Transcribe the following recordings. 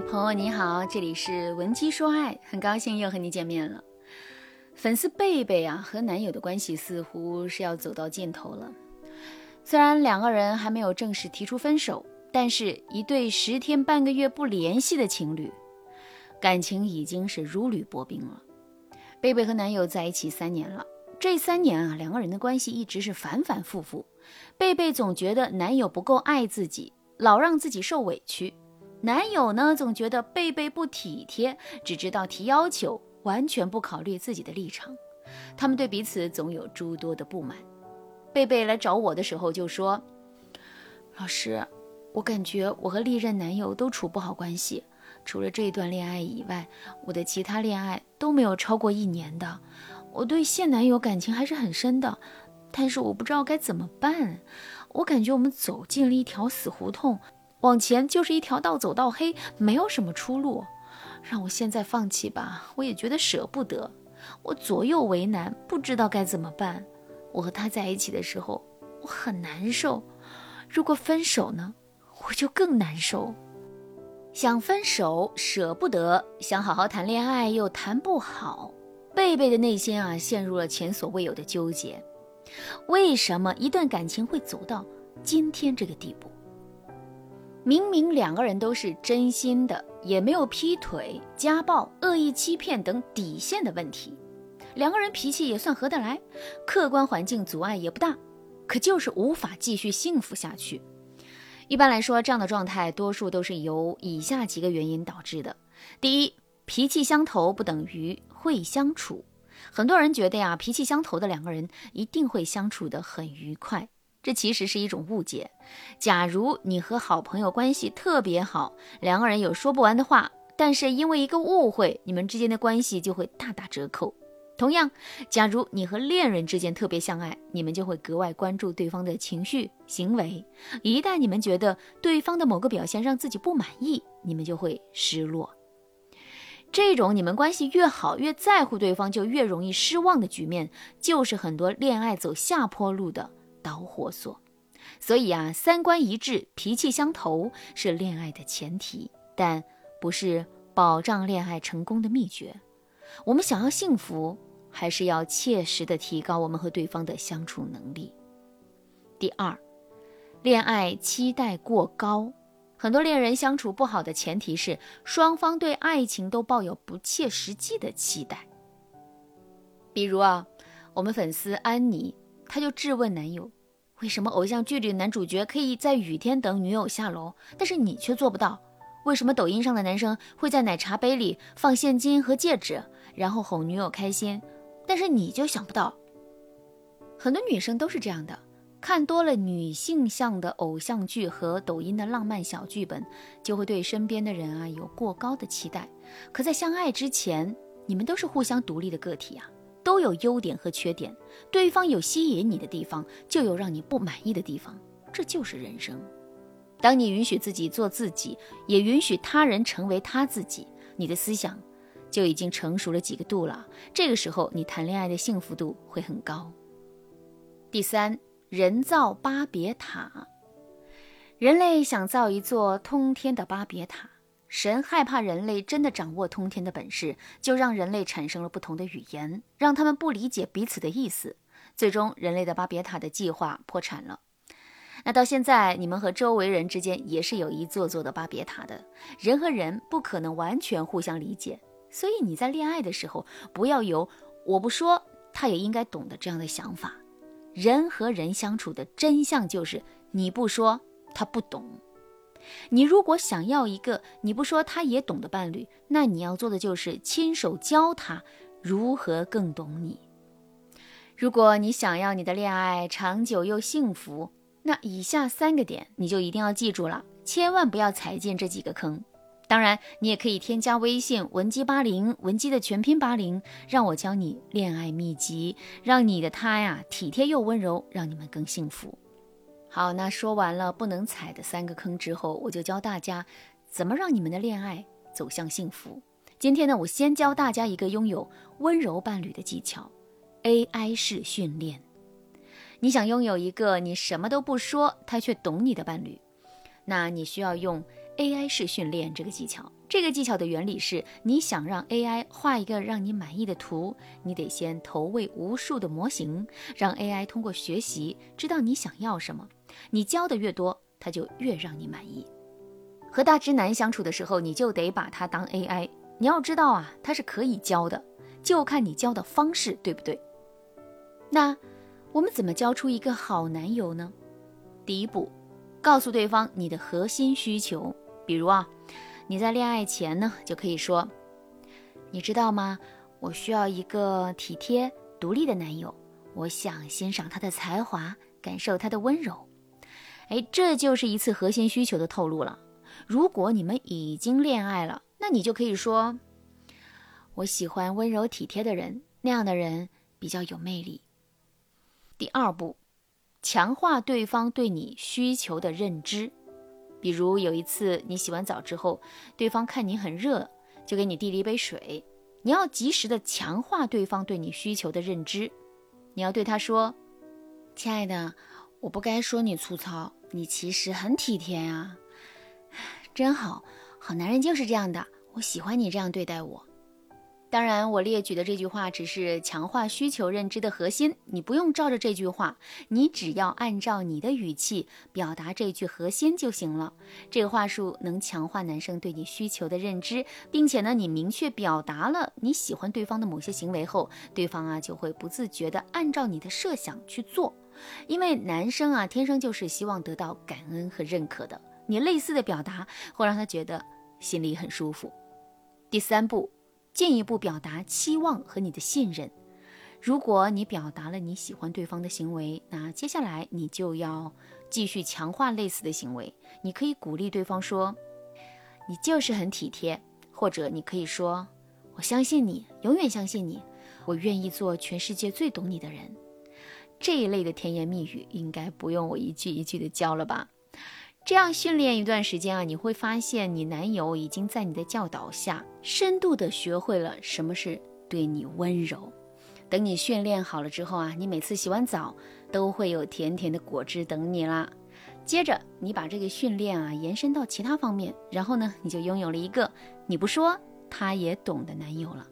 朋友你好，这里是文姬说爱，很高兴又和你见面了。粉丝贝贝啊和男友的关系似乎是要走到尽头了。虽然两个人还没有正式提出分手，但是一对十天半个月不联系的情侣，感情已经是如履薄冰了。贝贝和男友在一起三年了，这三年啊，两个人的关系一直是反反复复。贝贝总觉得男友不够爱自己，老让自己受委屈。男友呢，总觉得贝贝不体贴，只知道提要求，完全不考虑自己的立场。他们对彼此总有诸多的不满。贝贝来找我的时候就说：“老师，我感觉我和历任男友都处不好关系，除了这一段恋爱以外，我的其他恋爱都没有超过一年的。我对现男友感情还是很深的，但是我不知道该怎么办。我感觉我们走进了一条死胡同。”往前就是一条道，走到黑，没有什么出路。让我现在放弃吧，我也觉得舍不得。我左右为难，不知道该怎么办。我和他在一起的时候，我很难受。如果分手呢，我就更难受。想分手舍不得，想好好谈恋爱又谈不好。贝贝的内心啊，陷入了前所未有的纠结。为什么一段感情会走到今天这个地步？明明两个人都是真心的，也没有劈腿、家暴、恶意欺骗等底线的问题，两个人脾气也算合得来，客观环境阻碍也不大，可就是无法继续幸福下去。一般来说，这样的状态多数都是由以下几个原因导致的：第一，脾气相投不等于会相处。很多人觉得呀，脾气相投的两个人一定会相处得很愉快。这其实是一种误解。假如你和好朋友关系特别好，两个人有说不完的话，但是因为一个误会，你们之间的关系就会大打折扣。同样，假如你和恋人之间特别相爱，你们就会格外关注对方的情绪行为。一旦你们觉得对方的某个表现让自己不满意，你们就会失落。这种你们关系越好，越在乎对方，就越容易失望的局面，就是很多恋爱走下坡路的。导火索，所以啊，三观一致、脾气相投是恋爱的前提，但不是保障恋爱成功的秘诀。我们想要幸福，还是要切实的提高我们和对方的相处能力。第二，恋爱期待过高，很多恋人相处不好的前提是双方对爱情都抱有不切实际的期待。比如啊，我们粉丝安妮，她就质问男友。为什么偶像剧里的男主角可以在雨天等女友下楼，但是你却做不到？为什么抖音上的男生会在奶茶杯里放现金和戒指，然后哄女友开心，但是你就想不到？很多女生都是这样的，看多了女性向的偶像剧和抖音的浪漫小剧本，就会对身边的人啊有过高的期待。可在相爱之前，你们都是互相独立的个体啊。都有优点和缺点，对方有吸引你的地方，就有让你不满意的地方，这就是人生。当你允许自己做自己，也允许他人成为他自己，你的思想就已经成熟了几个度了。这个时候，你谈恋爱的幸福度会很高。第三，人造巴别塔，人类想造一座通天的巴别塔。神害怕人类真的掌握通天的本事，就让人类产生了不同的语言，让他们不理解彼此的意思。最终，人类的巴别塔的计划破产了。那到现在，你们和周围人之间也是有一座座的巴别塔的。人和人不可能完全互相理解，所以你在恋爱的时候，不要有“我不说，他也应该懂得”这样的想法。人和人相处的真相就是，你不说，他不懂。你如果想要一个你不说他也懂的伴侣，那你要做的就是亲手教他如何更懂你。如果你想要你的恋爱长久又幸福，那以下三个点你就一定要记住了，千万不要踩进这几个坑。当然，你也可以添加微信文姬八零，文姬的全拼八零，让我教你恋爱秘籍，让你的他呀体贴又温柔，让你们更幸福。好，那说完了不能踩的三个坑之后，我就教大家怎么让你们的恋爱走向幸福。今天呢，我先教大家一个拥有温柔伴侣的技巧：AI 式训练。你想拥有一个你什么都不说，他却懂你的伴侣，那你需要用 AI 式训练这个技巧。这个技巧的原理是，你想让 AI 画一个让你满意的图，你得先投喂无数的模型，让 AI 通过学习知道你想要什么。你教的越多，它就越让你满意。和大直男相处的时候，你就得把他当 AI。你要知道啊，他是可以教的，就看你教的方式对不对。那我们怎么教出一个好男友呢？第一步，告诉对方你的核心需求。比如啊，你在恋爱前呢，就可以说：“你知道吗？我需要一个体贴、独立的男友。我想欣赏他的才华，感受他的温柔。”哎，这就是一次核心需求的透露了。如果你们已经恋爱了，那你就可以说：“我喜欢温柔体贴的人，那样的人比较有魅力。”第二步，强化对方对你需求的认知。比如有一次你洗完澡之后，对方看你很热，就给你递了一杯水。你要及时的强化对方对你需求的认知。你要对他说：“亲爱的，我不该说你粗糙，你其实很体贴啊，真好，好男人就是这样的。我喜欢你这样对待我。”当然，我列举的这句话只是强化需求认知的核心，你不用照着这句话，你只要按照你的语气表达这句核心就行了。这个话术能强化男生对你需求的认知，并且呢，你明确表达了你喜欢对方的某些行为后，对方啊就会不自觉地按照你的设想去做。因为男生啊天生就是希望得到感恩和认可的，你类似的表达会让他觉得心里很舒服。第三步。进一步表达期望和你的信任。如果你表达了你喜欢对方的行为，那接下来你就要继续强化类似的行为。你可以鼓励对方说：“你就是很体贴。”或者你可以说：“我相信你，永远相信你，我愿意做全世界最懂你的人。”这一类的甜言蜜语应该不用我一句一句的教了吧？这样训练一段时间啊，你会发现你男友已经在你的教导下，深度的学会了什么是对你温柔。等你训练好了之后啊，你每次洗完澡都会有甜甜的果汁等你啦。接着你把这个训练啊延伸到其他方面，然后呢，你就拥有了一个你不说他也懂的男友了。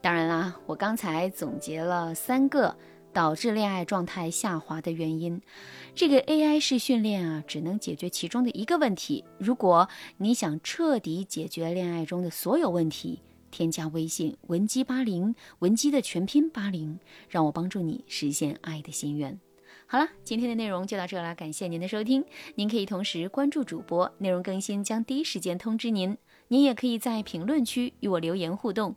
当然啦，我刚才总结了三个。导致恋爱状态下滑的原因，这个 AI 式训练啊，只能解决其中的一个问题。如果你想彻底解决恋爱中的所有问题，添加微信文姬八零，文姬的全拼八零，让我帮助你实现爱的心愿。好了，今天的内容就到这了，感谢您的收听。您可以同时关注主播，内容更新将第一时间通知您。您也可以在评论区与我留言互动。